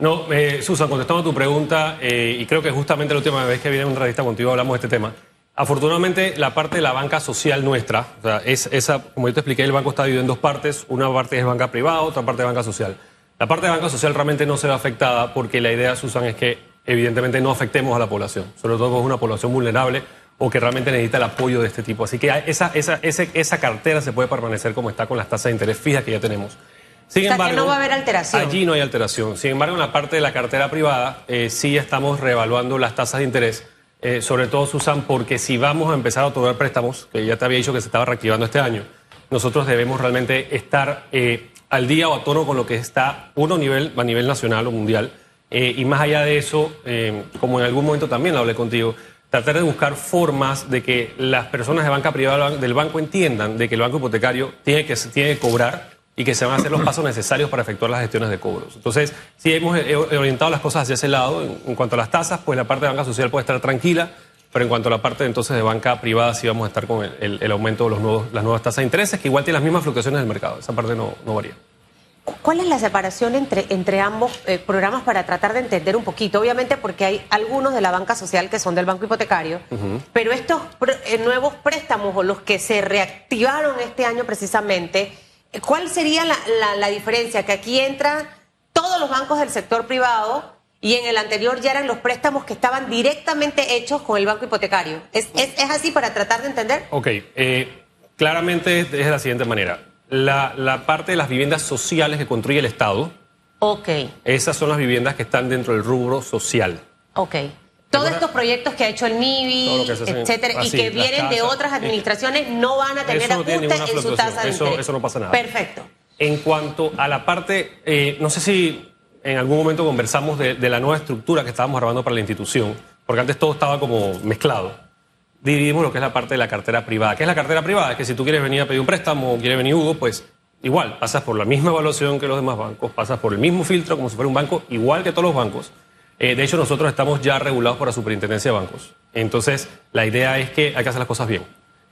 No, eh, Susan, contestando a tu pregunta, eh, y creo que justamente la última vez que vine a una contigo hablamos de este tema. Afortunadamente, la parte de la banca social nuestra, o sea, es, esa, como yo te expliqué, el banco está dividido en dos partes. Una parte es banca privada, otra parte es banca social. La parte de banca social realmente no se ve afectada porque la idea, Susan, es que evidentemente no afectemos a la población, sobre todo con una población vulnerable o que realmente necesita el apoyo de este tipo. Así que esa, esa, ese- esa cartera se puede permanecer como está con las tasas de interés fijas que ya tenemos. Sin O sea, que no va a haber alteración. Allí no hay alteración. Sin embargo, en la parte de la cartera privada, eh, sí estamos reevaluando las tasas de interés. eh, sobre todo, Susan, porque si vamos a empezar a otorgar préstamos, que ya te había dicho que se estaba reactivando este año, nosotros debemos realmente estar eh, al día o a tono con lo que está uno a nivel, a nivel nacional o mundial. y más allá de eso, como en algún momento también lo hablé contigo, tratar de buscar formas de que las personas de banca privada del banco entiendan de que el banco hipotecario tiene que, tiene que cobrar y que se van a hacer los pasos necesarios para efectuar las gestiones de cobros. Entonces, sí hemos orientado las cosas hacia ese lado. En, cuanto a las tasas, pues la parte de banca social puede estar tranquila, pero en cuanto a la parte entonces de banca privada, sí vamos a estar con el, aumento de los nuevos, las nuevas tasas de intereses, que igual tienen las mismas fluctuaciones del mercado. Esa parte no, no varía. ¿Cuál es la separación entre, entre ambos eh, programas para tratar de entender un poquito? Obviamente porque hay algunos de la banca social que son del banco hipotecario, pero estos pr- eh, nuevos préstamos o los que se reactivaron este año precisamente, ¿cuál sería la, la- la diferencia? Que aquí entran todos los bancos del sector privado y en el anterior ya eran los préstamos que estaban directamente hechos con el banco hipotecario. ¿Es, es, es así para tratar de entender? Ok, eh, claramente es de la siguiente manera. La, la parte de las viviendas sociales que construye el Estado, Ok, esas son las viviendas que están dentro del rubro social. ok. Todos estos proyectos que ha hecho el en- etcétera, y que vienen de otras eh, administraciones, no van a tener no ajuste en su tasa de eso- interés. eso no pasa nada. Perfecto. En cuanto a la parte, eh, no sé si en algún momento conversamos de, de la nueva estructura que estábamos armando para la institución, porque antes todo estaba como mezclado. Dividimos lo que es la parte de la cartera privada. ¿Qué es la cartera privada? Es que si tú quieres venir a pedir un préstamo o quieres venir Hugo, pues igual, pasas por la misma evaluación que los demás bancos, pasas por el mismo filtro como si fuera un banco, igual que todos los bancos. Eh, de hecho, nosotros estamos ya regulados por la Superintendencia de Bancos. Entonces, la idea es que hay que hacer las cosas bien.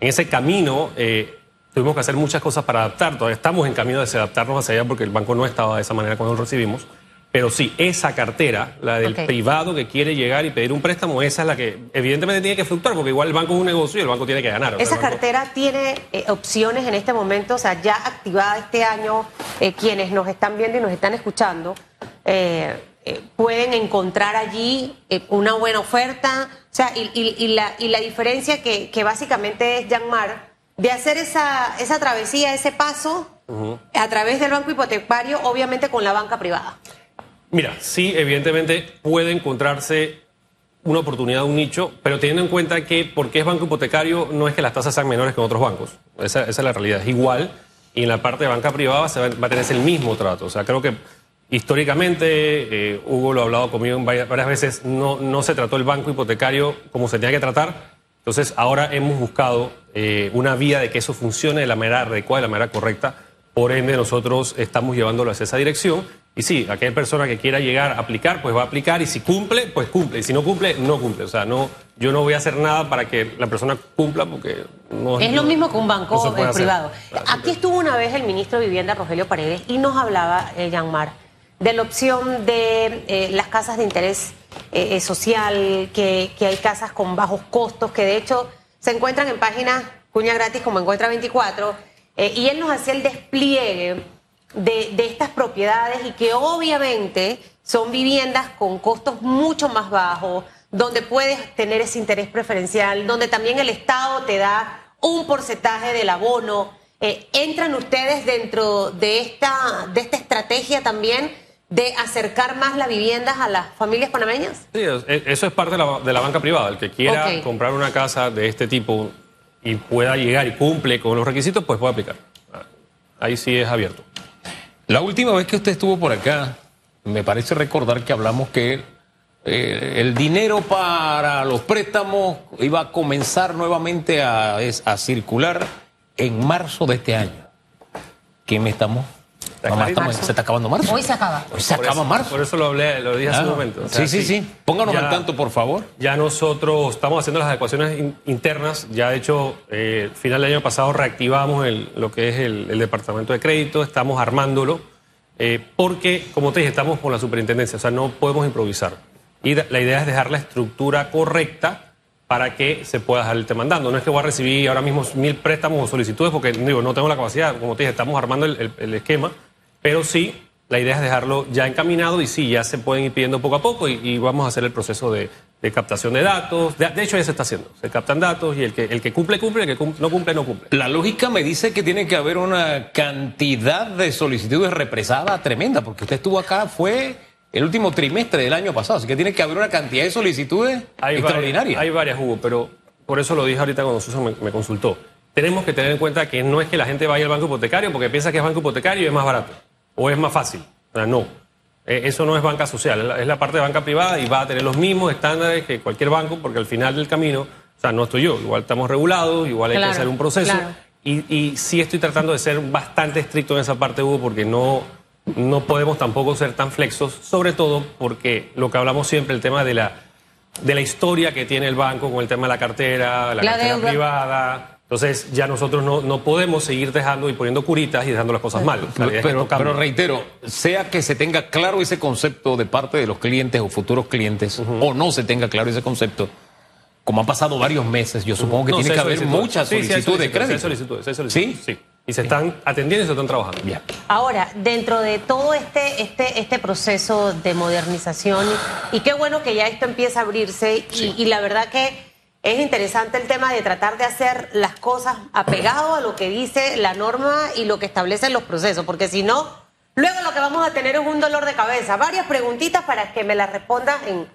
En ese camino, eh, tuvimos que hacer muchas cosas para adaptar. Todavía estamos en camino de adaptarnos hacia allá porque el banco no estaba de esa manera cuando lo recibimos. Pero sí, esa cartera, la del privado que quiere llegar y pedir un préstamo, esa es la que evidentemente tiene que fluctuar porque igual el banco es un negocio y el banco tiene que ganar. Esa banco- cartera tiene eh, opciones en este momento, o sea, ya activada este año, eh, quienes nos están viendo y nos están escuchando, eh, eh, pueden encontrar allí eh, una buena oferta, o sea, y, y- y la, y la diferencia que, que básicamente es, Yanmar, de hacer esa, esa travesía, ese paso a través del banco hipotecario, obviamente con la banca privada. Mira, sí, evidentemente puede encontrarse una oportunidad, un nicho, pero teniendo en cuenta que porque es banco hipotecario no es que las tasas sean menores que en otros bancos. Esa, esa es la realidad. Es igual y en la parte de banca privada se va, va a tener el mismo trato. O sea, creo que históricamente, eh, Hugo lo ha hablado conmigo varias, varias veces, no, no se trató el banco hipotecario como se tenía que tratar. Entonces, ahora hemos buscado eh, una vía de que eso funcione de la manera adecuada, de la manera correcta. Por ende, nosotros estamos llevándolo hacia esa dirección. Y sí, aquella persona que quiera llegar a aplicar, pues va a aplicar. Y si cumple, pues cumple. Y si no cumple, no cumple. O sea, no, yo no voy a hacer nada para que la persona cumpla porque no Es lo no- mismo que un banco privado. Claro, Aquí estuvo una vez el ministro de Vivienda, Rogelio Paredes, y nos hablaba, eh, Yanmar, de la opción de eh, las casas de interés eh, eh, social, que, que hay casas con bajos costos, que de hecho se encuentran en páginas cuña gratis como Encuentra 24, eh, y él nos hacía el despliegue de, de estas propiedades y que obviamente son viviendas con costos mucho más bajos, donde puedes tener ese interés preferencial, donde también el Estado te da un porcentaje del abono. ¿Entran ustedes dentro de esta, de esta estrategia también de acercar más las viviendas a las familias panameñas? Sí, es- eso es parte de la, de la banca privada. El que quiera comprar una casa de este tipo y pueda llegar y cumple con los requisitos, pues puede aplicar. Ahí sí es abierto. La última vez que usted estuvo por acá, me parece recordar que hablamos que eh, el dinero para los préstamos iba a comenzar nuevamente a, a circular en marzo de este año. ¿Qué me estamos? Mamá, clarito. estamos- se está acabando marzo. Hoy se acaba. Hoy se Por acaba eso- marzo. Por eso lo hablé, lo dije hace un momento. O sea, sí, sí, sí. Pónganos ya- al tanto, por favor. Ya nosotros estamos haciendo las adecuaciones in- internas. Ya, de hecho, eh, final del año pasado reactivamos el- lo que es el, el departamento de crédito. Estamos armándolo. eh, porque, como te dije, estamos con la superintendencia, o sea, no podemos improvisar. Y da- la idea es dejar la estructura correcta para que se pueda dejar el tema andando. No es que voy a recibir ahora mismo mil préstamos o solicitudes porque digo, no tengo la capacidad, como te dije, estamos armando el, el- el esquema, pero sí, la idea es dejarlo ya encaminado y sí, ya se pueden ir pidiendo poco a poco y, y vamos a hacer el proceso de, de captación de datos. De, de hecho, ya se está haciendo. Se captan datos y el que, el que cumple, cumple, el que cum- no cumple, no cumple. La lógica me dice que tiene que haber una cantidad de solicitudes represadas tremenda, porque usted estuvo acá, fue el último trimestre del año pasado, así que tiene que haber una cantidad de solicitudes Hay extraordinaria. Varias, hay varias, Hugo, pero por eso lo dije ahorita cuando Susan me, me consultó. Tenemos que tener en cuenta que no es que la gente vaya al banco hipotecario porque piensa que es banco hipotecario y es más barato o es más fácil. O sea, no. Eh, Eso no es banca social, es la, es la parte de banca privada y va a tener los mismos estándares que cualquier banco porque al final del camino, o sea, no estoy yo, igual estamos regulados, igual hay Claro, que hacer un proceso. claro. Y, y sí estoy tratando de ser bastante estricto en esa parte, Hugo, porque no, no podemos tampoco ser tan flexos, sobre todo porque lo que hablamos siempre, el tema de la, de la historia que tiene el banco con el tema de la cartera, la, La cartera deuda. privada. Entonces ya nosotros no, no podemos seguir dejando y poniendo curitas y dejando las cosas mal. Pero, pero reitero, sea que se tenga claro ese concepto de parte de los clientes o futuros clientes, o no se tenga claro ese concepto, como han pasado varios meses, yo supongo que No, tiene sí que haber solicitudes. muchas Sí, sí, solicitudes de crédito. Hay solicitudes, hay solicitudes, ¿Sí? sí. Y se están atendiendo y se están trabajando. Bien. Ahora, dentro de todo este, este, este proceso de modernización, y qué bueno que ya esto empieza a abrirse, y, y la verdad que es interesante el tema de tratar de hacer las cosas apegado a lo que dice la norma y lo que establecen los procesos, porque si no, luego lo que vamos a tener es un dolor de cabeza. Varias preguntitas para que me las respondas en,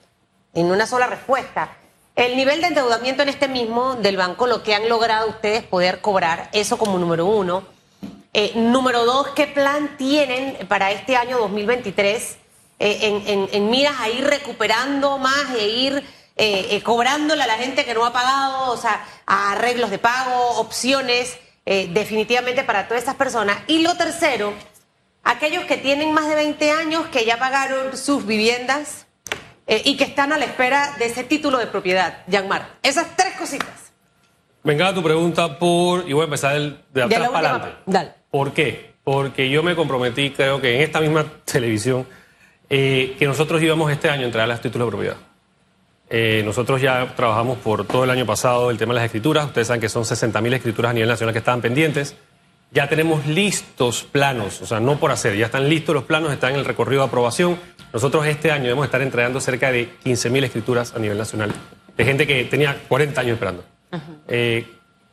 en una sola respuesta. El nivel de endeudamiento en este mismo del banco, lo que han logrado ustedes poder cobrar, eso como número uno. Eh, número dos, ¿qué plan tienen para este año 2023 eh, en, en- en miras a ir recuperando más e ir eh, eh, cobrándole a la gente que no ha pagado, o sea, a arreglos de pago, opciones, eh, definitivamente para todas esas personas? Y lo tercero, aquellos que tienen más de 20 años, que ya pagaron sus viviendas eh, y que están a la espera de ese título de propiedad, Yanmar. Esas tres cositas. Venga tu pregunta por, y voy a empezar de atrás para adelante. dale. ¿Por qué? Porque yo me comprometí, creo que en esta misma televisión, que nosotros íbamos este año a entregar los títulos de propiedad. Eh, nosotros ya trabajamos por todo el año pasado el tema de las escrituras. Ustedes saben que son 60.000 escrituras a nivel nacional que estaban pendientes. Ya tenemos listos planos, o sea, no por hacer, ya están listos los planos, están en el recorrido de aprobación. Nosotros este año debemos estar entregando cerca de 15.000 escrituras a nivel nacional, de gente que tenía 40 años esperando. Eh,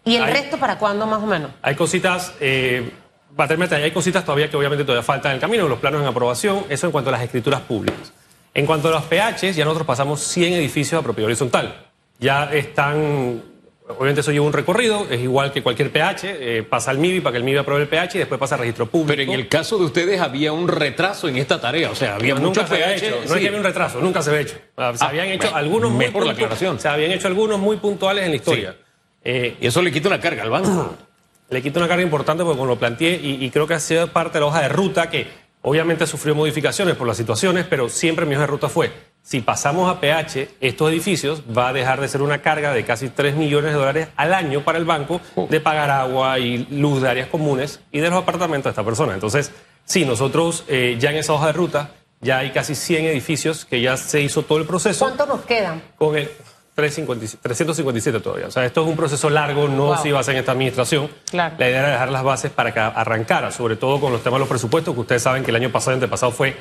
¿Y el hay- resto para cuándo más o menos? hay cositas, eh, para terminar, hay cositas todavía que obviamente todavía faltan en el camino, los planos en aprobación, eso en cuanto a las escrituras públicas. En cuanto a los PHs, ya nosotros pasamos 100 edificios a propiedad horizontal. Ya están, obviamente eso lleva un recorrido, es igual que cualquier PH, eh, pasa al MIBI para que el MIBI apruebe el PH y después pasa al registro público. Pero en el caso de ustedes había un retraso en esta tarea, o sea, había No, nunca muchos había hecho, no sí. es que había un retraso, nunca se había hecho. Ah, Se Ah, habían hecho algunos muy mejor la aclaración. Se habían hecho algunos muy puntuales en la historia. Eh, Y eso le quita una carga al banco. le quito una carga importante porque como lo planteé y, y creo que ha sido parte de la hoja de ruta que obviamente sufrió modificaciones por las situaciones, pero siempre mi hoja de ruta fue, si pasamos a PH, estos edificios va a dejar de ser una carga de casi 3 millones de dólares al año para el banco de pagar agua y luz de áreas comunes y de los apartamentos de esta persona. Entonces, sí, nosotros eh, ya en esa hoja de ruta ya hay casi 100 edificios que ya se hizo todo el proceso ¿Cuántos nos quedan? con el 357, 357 todavía. O sea, esto es un proceso largo, no Wow. se iba a hacer en esta administración. Claro. La idea era dejar las bases para que arrancara, sobre todo con los temas de los presupuestos, que ustedes saben que el año pasado antepasado fue.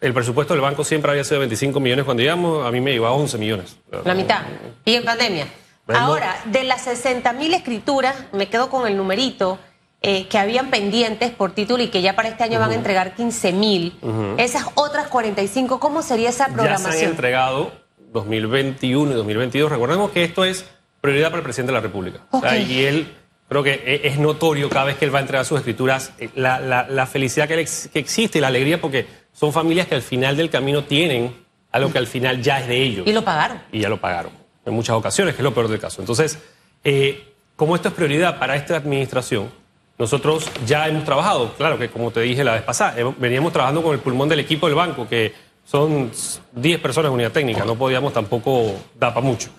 El presupuesto del banco siempre había sido de 25 millones cuando llegamos, a mí me llevaba 11 millones. La mitad. Y en pandemia. Ahora, de las 60 mil escrituras, me quedo con el numerito eh, que habían pendientes por título y que ya para este año van a entregar 15 mil. Esas otras 45, ¿cómo sería esa Ya se han programación? entregado 2021 y 2022. Recordemos que esto es prioridad para el presidente de la República. O sea, y él, creo que e- es notorio cada vez que él va a entregar sus escrituras, eh, la, la- la felicidad que, ex- que existe y la alegría, porque son familias que al final del camino tienen algo que al final ya es de ellos. Y lo pagaron. y ya lo pagaron en muchas ocasiones, que es lo peor del caso. Entonces, eh, como esto es prioridad para esta administración, nosotros ya hemos trabajado, claro que como te dije la vez pasada, veníamos trabajando con el pulmón del equipo del banco, que son 10 personas de unidad técnica, no podíamos tampoco dar para mucho.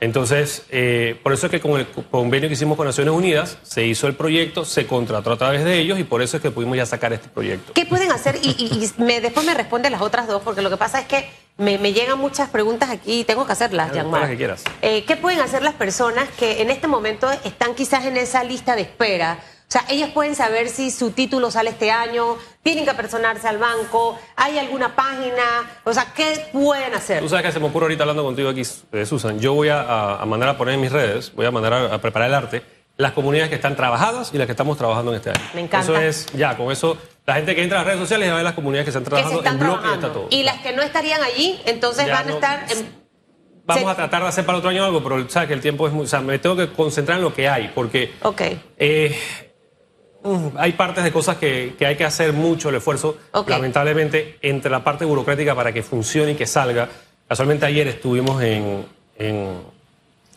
Entonces, eh, por eso es que con el convenio que hicimos con Naciones Unidas, se hizo el proyecto, se contrató a través de ellos y por eso es que pudimos ya sacar este proyecto. ¿Qué pueden hacer? Y, y- y me- después me responde las otras dos, porque lo que pasa es que me, me llegan muchas preguntas aquí y tengo que hacerlas, todas las que quieras. Eh, ¿Qué pueden hacer las personas que en este momento están quizás en esa lista de espera? O sea, ellas pueden saber si su título sale este año, tienen que apersonarse al banco, hay alguna página, o sea, ¿qué pueden hacer? Tú sabes que se me ocurre ahorita hablando contigo aquí, eh, Susan. Yo voy a, mandar a poner en mis redes, voy a mandar a, a preparar el arte, las comunidades que están trabajadas y las que estamos trabajando en este año. Me encanta. Eso es, ya, con eso, la gente que entra a las redes sociales va a ver las comunidades que están que se trabajando, están el bloque trabajando. está todo. Y las que no estarían allí, entonces Ya van a estar... en- Vamos a tratar de hacer para otro año algo, pero sabes que el tiempo es muy. O sea, me tengo que concentrar en lo que hay, porque Ok. eh, hay partes de cosas que, que hay que hacer mucho el esfuerzo, lamentablemente, entre la parte burocrática para que funcione y que salga. Casualmente ayer estuvimos en, en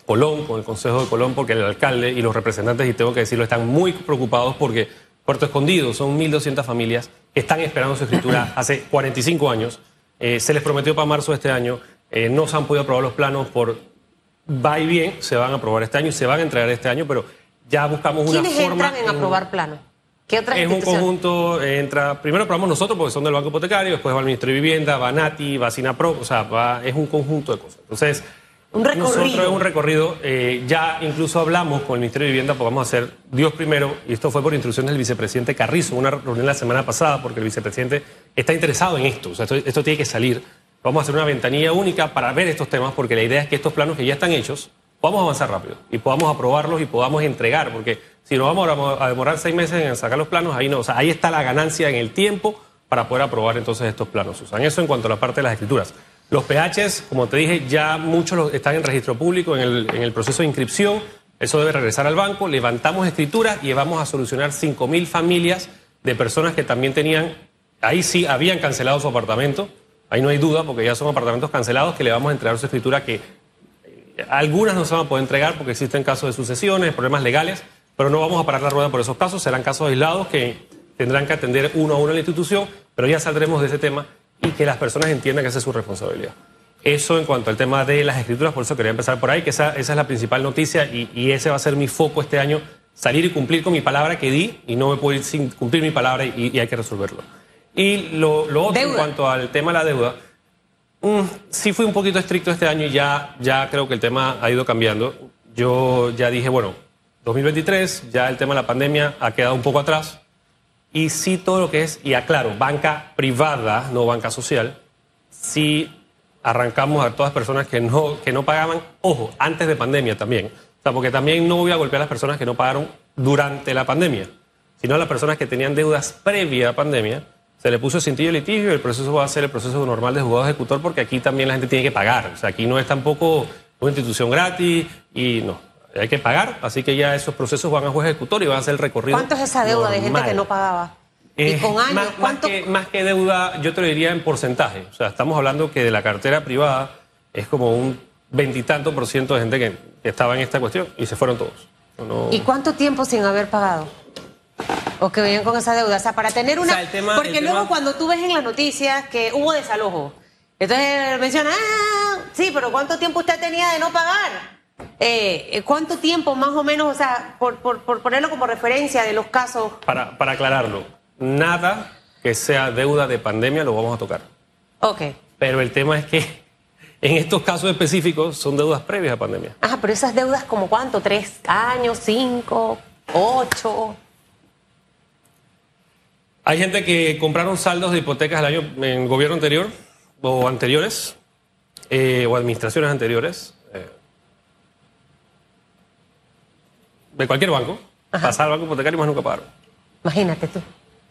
Colón, con el Consejo de Colón, porque el alcalde y los representantes, y tengo que decirlo, están muy preocupados porque Puerto Escondido son 1.200 familias que están esperando su escritura hace 45 años. Eh, se les prometió para marzo de este año, eh, no se han podido aprobar los planos por va y bien, se van a aprobar este año y se van a entregar este año, pero ya buscamos una ¿Quiénes forma. entran en aprobar plano? ¿Qué otras Es un conjunto, eh, entra, primero aprobamos nosotros porque son del Banco Hipotecario, después va el Ministerio de Vivienda, va Nati, va Sinapro, o sea, va- es un conjunto de cosas. Entonces, Un recorrido. nosotros es un recorrido, eh, ya incluso hablamos con el Ministerio de Vivienda, pues vamos a hacer Dios primero, y esto fue por instrucciones del vicepresidente Carrizo, una reunión la semana pasada, porque el vicepresidente está interesado en esto, o sea, esto, esto tiene que salir. Vamos a hacer una ventanilla única para ver estos temas, porque la idea es que estos planos que ya están hechos, podamos avanzar rápido y podamos aprobarlos y podamos entregar, porque si nos vamos a- demorar seis meses en sacar los planos, ahí no, o sea, ahí está la ganancia en el tiempo para poder aprobar entonces estos planos, Susan. Eso en cuanto a la parte de las escrituras. Los PHs, como te dije, ya muchos están en registro público, en el, en el proceso de inscripción, eso debe regresar al banco, levantamos escrituras y vamos a solucionar 5.000 familias de personas que también tenían, ahí sí habían cancelado su apartamento, ahí no hay duda porque ya son apartamentos cancelados que le vamos a entregar su escritura que algunas no se van a poder entregar porque existen casos de sucesiones, problemas legales, pero no vamos a parar la rueda por esos casos. Serán casos aislados que tendrán que atender uno a uno en la institución, pero ya saldremos de ese tema y que las personas entiendan que esa es su responsabilidad. Eso en cuanto al tema de las escrituras, por eso quería empezar por ahí, que esa, esa es la principal noticia y, y ese va a ser mi foco este año, salir y cumplir con mi palabra que di y no me puedo ir sin cumplir mi palabra y, y hay que resolverlo. Y lo, lo otro en Deuda. cuanto al tema de la deuda, Mm, sí fui un poquito estricto este año y ya, ya creo que el tema ha ido cambiando. Yo ya dije, bueno, 2023, ya el tema de la pandemia ha quedado un poco atrás. Y sí todo lo que es, y aclaro, banca privada, no banca social, sí arrancamos a todas las personas que no, que no pagaban, ojo, antes de pandemia también. O sea, porque también no voy a golpear a las personas que no pagaron durante la pandemia, sino a las personas que tenían deudas previa a pandemia. Se le puso de litigio y el proceso va a ser el proceso normal de juzgado ejecutor porque aquí también la gente tiene que pagar. O sea, aquí no es tampoco una institución gratis y no, hay que pagar. Así que ya esos procesos van a juez ejecutor y van a ser el recorrido. ¿Cuánto es esa deuda de gente que no pagaba? Eh, y con años, más, más ¿cuánto? que, más que deuda, yo te lo diría en porcentaje. O sea, estamos hablando que de la cartera privada es como un veintitanto por ciento de gente que, que estaba en esta cuestión y se fueron todos. No- ¿Y cuánto tiempo sin haber pagado? O que venían con esa deuda. O sea, para tener una. O sea, el tema- Porque el luego tema- cuando tú ves en las noticias que hubo desalojo, entonces menciona, ah, sí, pero ¿cuánto tiempo usted tenía de no pagar? Eh, ¿Cuánto tiempo más o menos, o sea, por, por, por ponerlo como referencia de los casos? para, para aclararlo, nada que sea deuda de pandemia lo vamos a tocar. Ok. Pero el tema es que en estos casos específicos son deudas previas a pandemia. Ajá, pero esas deudas, como cuánto? ¿Tres años? ¿Cinco? ¿Ocho? Hay gente que compraron saldos de hipotecas el año en el gobierno anterior o anteriores eh, o administraciones anteriores eh, de cualquier banco, pasaron al banco hipotecario y más nunca pagaron. Imagínate tú.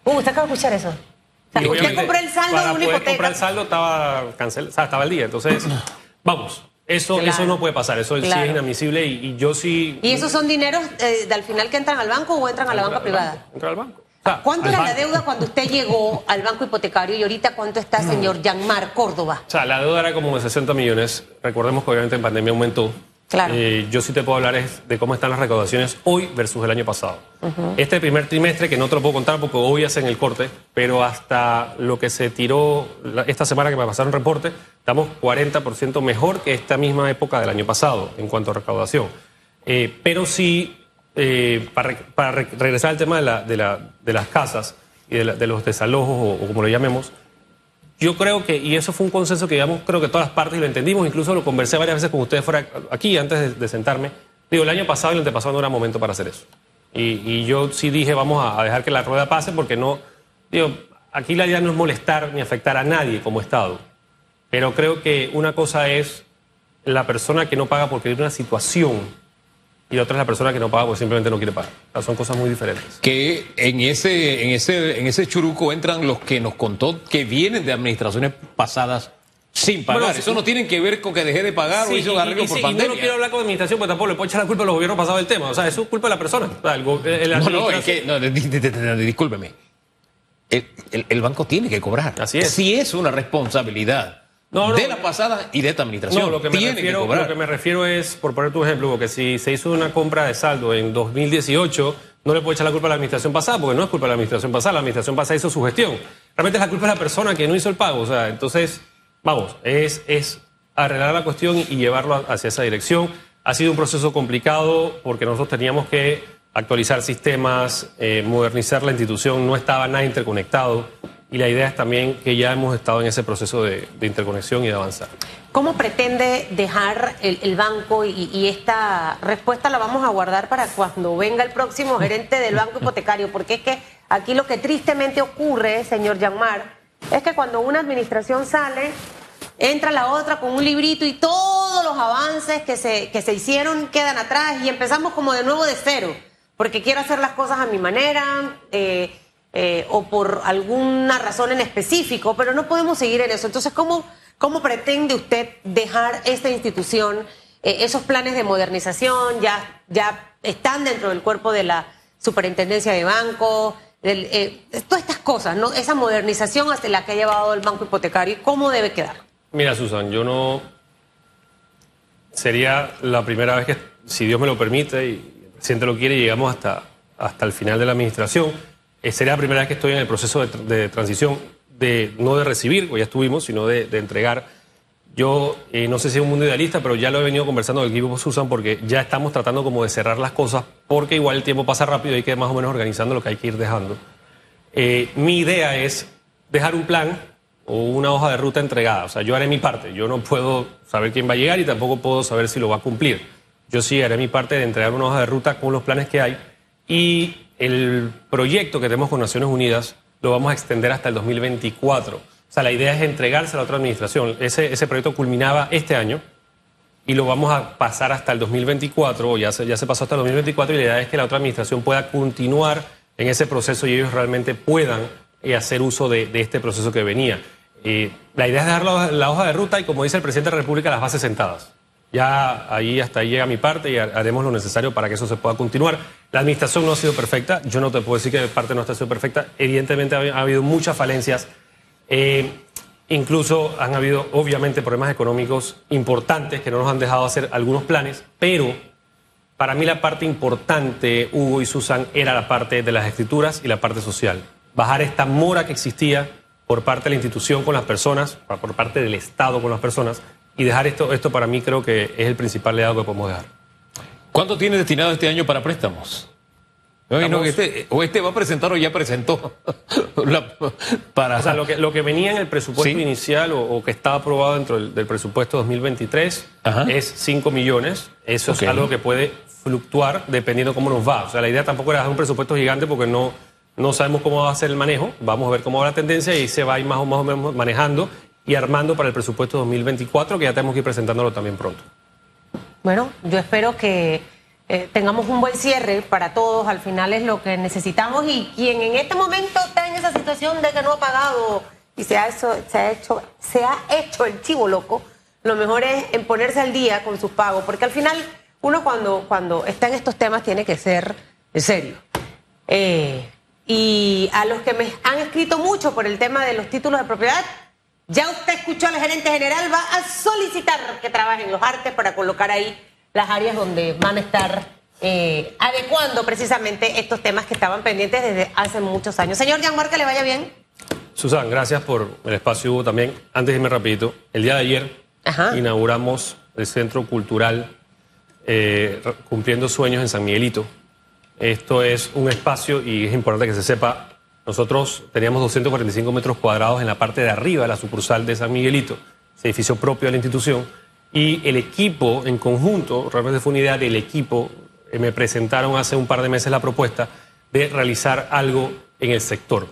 Uh, usted acaba de escuchar eso. O sea, usted compró el saldo para de una poder hipoteca. comprar el saldo estaba cancelado, o sea, estaba al día. Entonces, vamos, eso, Claro. eso no puede pasar, eso sí es inadmisible y, y yo sí... ¿Y esos son dineros eh, de al final que entran al banco o entran a la banca privada? Entra al banco. ¿Cuánto era la deuda cuando usted llegó al banco hipotecario y ahorita cuánto está, señor Yanmar Córdoba? O sea, la deuda era como de 60 millones. Recordemos que obviamente en pandemia aumentó. Claro. Eh, yo sí te puedo hablar es de cómo están las recaudaciones hoy versus el año pasado. Este primer trimestre, que no te lo puedo contar porque hoy hacen el corte, pero hasta lo que se tiró la- esta semana que me pasaron reporte, estamos 40% mejor que esta misma época del año pasado en cuanto a recaudación. Eh, pero sí, eh, para, para re- regresar al tema de, la- de la- de las casas y de, la- de los desalojos o, o como lo llamemos, yo creo que, y eso fue un consenso que digamos, creo que todas las partes lo entendimos, incluso lo conversé varias veces con ustedes fuera aquí antes de sentarme. Digo, el año pasado y el antepasado no era momento para hacer eso. Y, y yo sí dije, vamos a, a dejar que la rueda pase porque no, digo, aquí la idea no es molestar ni afectar a nadie como Estado. Pero creo que una cosa es la persona que no paga porque tiene una situación y otra es la persona que no paga porque simplemente no quiere pagar. O sea, son cosas muy diferentes. Que en ese, en ese, en ese churuco entran los que nos contó que vienen de administraciones pasadas sin pagar. Bueno, sí. Eso no tiene que ver con que dejé de pagar o Sí, hizo y- un arreglo y- por sí, y pandemia. no lo quiero hablar con administración, porque tampoco le puedo echar la culpa a los gobiernos pasados del tema. O sea, eso es culpa de la persona. O sea, el go- el No, no, es administración- que, no, di- di- di- di- discúlpeme. El, el- el banco tiene que cobrar. Así es. Sí es una responsabilidad No, no, de la pasada y de esta administración. No, lo que, me tiene refiero, que cobrar. lo que me refiero es, por poner tu ejemplo, porque si se hizo una compra de saldo en 2018, no le puedo echar la culpa a la administración pasada, porque no es culpa de la administración pasada, la administración pasada hizo su gestión. Realmente es la culpa de la persona que no hizo el pago. O sea, entonces, vamos, es, es arreglar la cuestión y llevarlo hacia esa dirección. Ha sido un proceso complicado porque nosotros teníamos que actualizar sistemas, eh, modernizar la institución, no estaba nada interconectado. Y la idea es también que ya hemos estado en ese proceso de, interconexión y de avanzar. ¿Cómo pretende dejar el, banco? Y, y esta respuesta la vamos a guardar para cuando venga el próximo gerente del banco hipotecario, porque es que aquí lo que tristemente ocurre, señor Yanmar, es que cuando una administración sale, entra la otra con un librito y todos los avances que se, que se hicieron quedan atrás y empezamos como de nuevo de cero, porque quiero hacer las cosas a mi manera. eh, eh, o por alguna razón en específico, pero no podemos seguir en eso. Entonces, ¿cómo, cómo pretende usted dejar esta institución? Eh, esos planes de modernización ya, ya están dentro del cuerpo de la superintendencia de banco, del, eh, todas estas cosas, ¿no? Esa modernización hacia la que ha llevado el banco hipotecario, ¿cómo debe quedar? Mira, Susan, yo no. Sería la primera vez que, si Dios me lo permite y el presidente lo quiere, llegamos hasta, hasta el final de la administración. Eh, sería la primera vez que estoy en el proceso de, de transición, de, no de recibir, pues ya estuvimos, sino de, de entregar. Yo eh, no sé si es un mundo idealista, pero ya lo he venido conversando con el equipo Susan porque ya estamos tratando como de cerrar las cosas, porque igual el tiempo pasa rápido y hay que más o menos organizando lo que hay que ir dejando. Eh, mi idea es dejar un plan o una hoja de ruta entregada. O sea, yo haré mi parte. Yo no puedo saber quién va a llegar y tampoco puedo saber si lo va a cumplir. Yo sí haré mi parte de entregar una hoja de ruta con los planes que hay y el proyecto que tenemos con Naciones Unidas lo vamos a extender hasta el 2024. O sea, la idea es entregárselo a otra administración. Ese, proyecto culminaba este año y lo vamos a pasar hasta el 2024, o ya se, pasó hasta el 2024, y la idea es que la otra administración pueda continuar en ese proceso y ellos realmente puedan eh, hacer uso de, este proceso que venía. Eh, la idea es la, la hoja de ruta y, como dice el presidente de la República, las bases sentadas. Ya ahí hasta ahí llega mi parte y ha- haremos lo necesario para que eso se pueda continuar. La administración no ha sido perfecta, yo no te puedo decir que mi parte no ha sido perfecta, evidentemente ha habido muchas falencias. Eh, incluso han habido, obviamente, problemas económicos importantes que no nos han dejado hacer algunos planes, pero para mí la parte importante, Hugo y Susan, era la parte de las escrituras y la parte social. Bajar esta mora que existía por parte de la institución con las personas, por parte del Estado con las personas, y dejar esto, esto para mí creo que es el principal legado que podemos dejar. ¿Cuánto tiene destinado este año para préstamos? Imagino que este, o este va a presentar o ya presentó. La- para, O sea, lo que, lo que venía en el presupuesto Sí. inicial o, o que estaba aprobado dentro del, del presupuesto 2023 Ajá. es 5 millones. Eso Ok. es algo que puede fluctuar dependiendo cómo nos va. O sea, la idea tampoco era hacer un presupuesto gigante porque no, no sabemos cómo va a ser el manejo. Vamos a ver cómo va la tendencia y se va a ir más o, más o menos manejando y armando para el presupuesto 2024 que ya tenemos que ir presentándolo también pronto. Bueno, yo espero que eh, tengamos un buen cierre para todos. Al final es lo que necesitamos y quien en este momento está en esa situación de que no ha pagado y se ha hecho, se ha hecho, se ha hecho el chivo loco, lo mejor es en ponerse al día con sus pagos, porque al final uno cuando, cuando está en estos temas tiene que ser serio. Eh, y a los que me han escrito mucho por el tema de los títulos de propiedad, ya usted escuchó al gerente general, va a solicitar que trabajen los artes para colocar ahí las áreas donde van a estar eh, adecuando precisamente estos temas que estaban pendientes desde hace muchos años. Señor Jean-Marc, que le vaya bien. Susan, gracias por el espacio, Hugo, también. Antes de irme rapidito, el día de ayer Ajá. inauguramos el Centro Cultural eh, Cumpliendo Sueños en San Miguelito. Esto es un espacio, y es importante que se sepa, nosotros teníamos 245 metros cuadrados en la parte de arriba de la sucursal de San Miguelito, ese edificio propio de la institución, y el equipo en conjunto, realmente fue una idea del equipo, eh, me presentaron hace un par de meses la propuesta de realizar algo en el sector.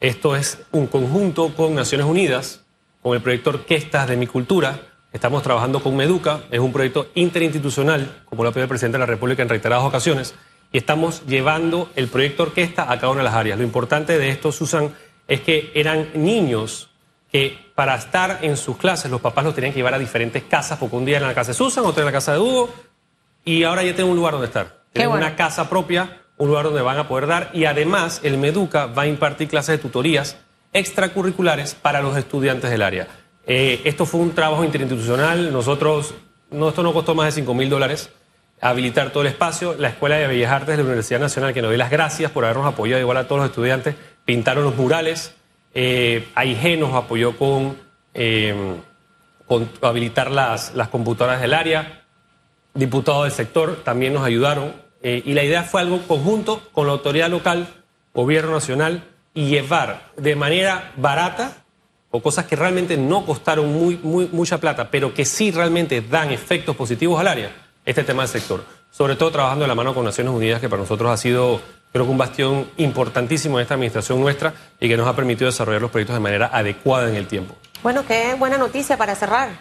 Esto es un conjunto con Naciones Unidas, con el proyecto Orquestas de mi Cultura. Estamos trabajando con Meduca, es un proyecto interinstitucional, como lo ha pedido el presidente de la República en reiteradas ocasiones, y estamos llevando el proyecto Orquesta a cada una de las áreas. Lo importante de esto, Susan, es que eran niños que para estar en sus clases los papás los tenían que llevar a diferentes casas, porque un día en la casa de Susan, otro en la casa de Hugo, y ahora ya tienen un lugar donde estar. Tienen bueno. una casa propia, un lugar donde van a poder dar, y además el Meduca va a impartir clases de tutorías extracurriculares para los estudiantes del área. Eh, esto fue un trabajo interinstitucional, nosotros, no, esto no costó más de 5 mil dólares, habilitar todo el espacio, la Escuela de Bellas Artes de la Universidad Nacional, que nos doy las gracias por habernos apoyado igual a todos los estudiantes, pintaron los murales, eh, AIG nos apoyó con, eh, con habilitar las, las computadoras del área, diputados del sector también nos ayudaron, eh, y la idea fue algo conjunto con la autoridad local, gobierno nacional, y llevar de manera barata o cosas que realmente no costaron mucha plata, pero que sí realmente dan efectos positivos al área, este tema del sector. Sobre todo trabajando de la mano con Naciones Unidas, que para nosotros ha sido, creo que un bastión importantísimo en esta administración nuestra y que nos ha permitido desarrollar los proyectos de manera adecuada en el tiempo. Bueno, qué buena noticia para cerrar.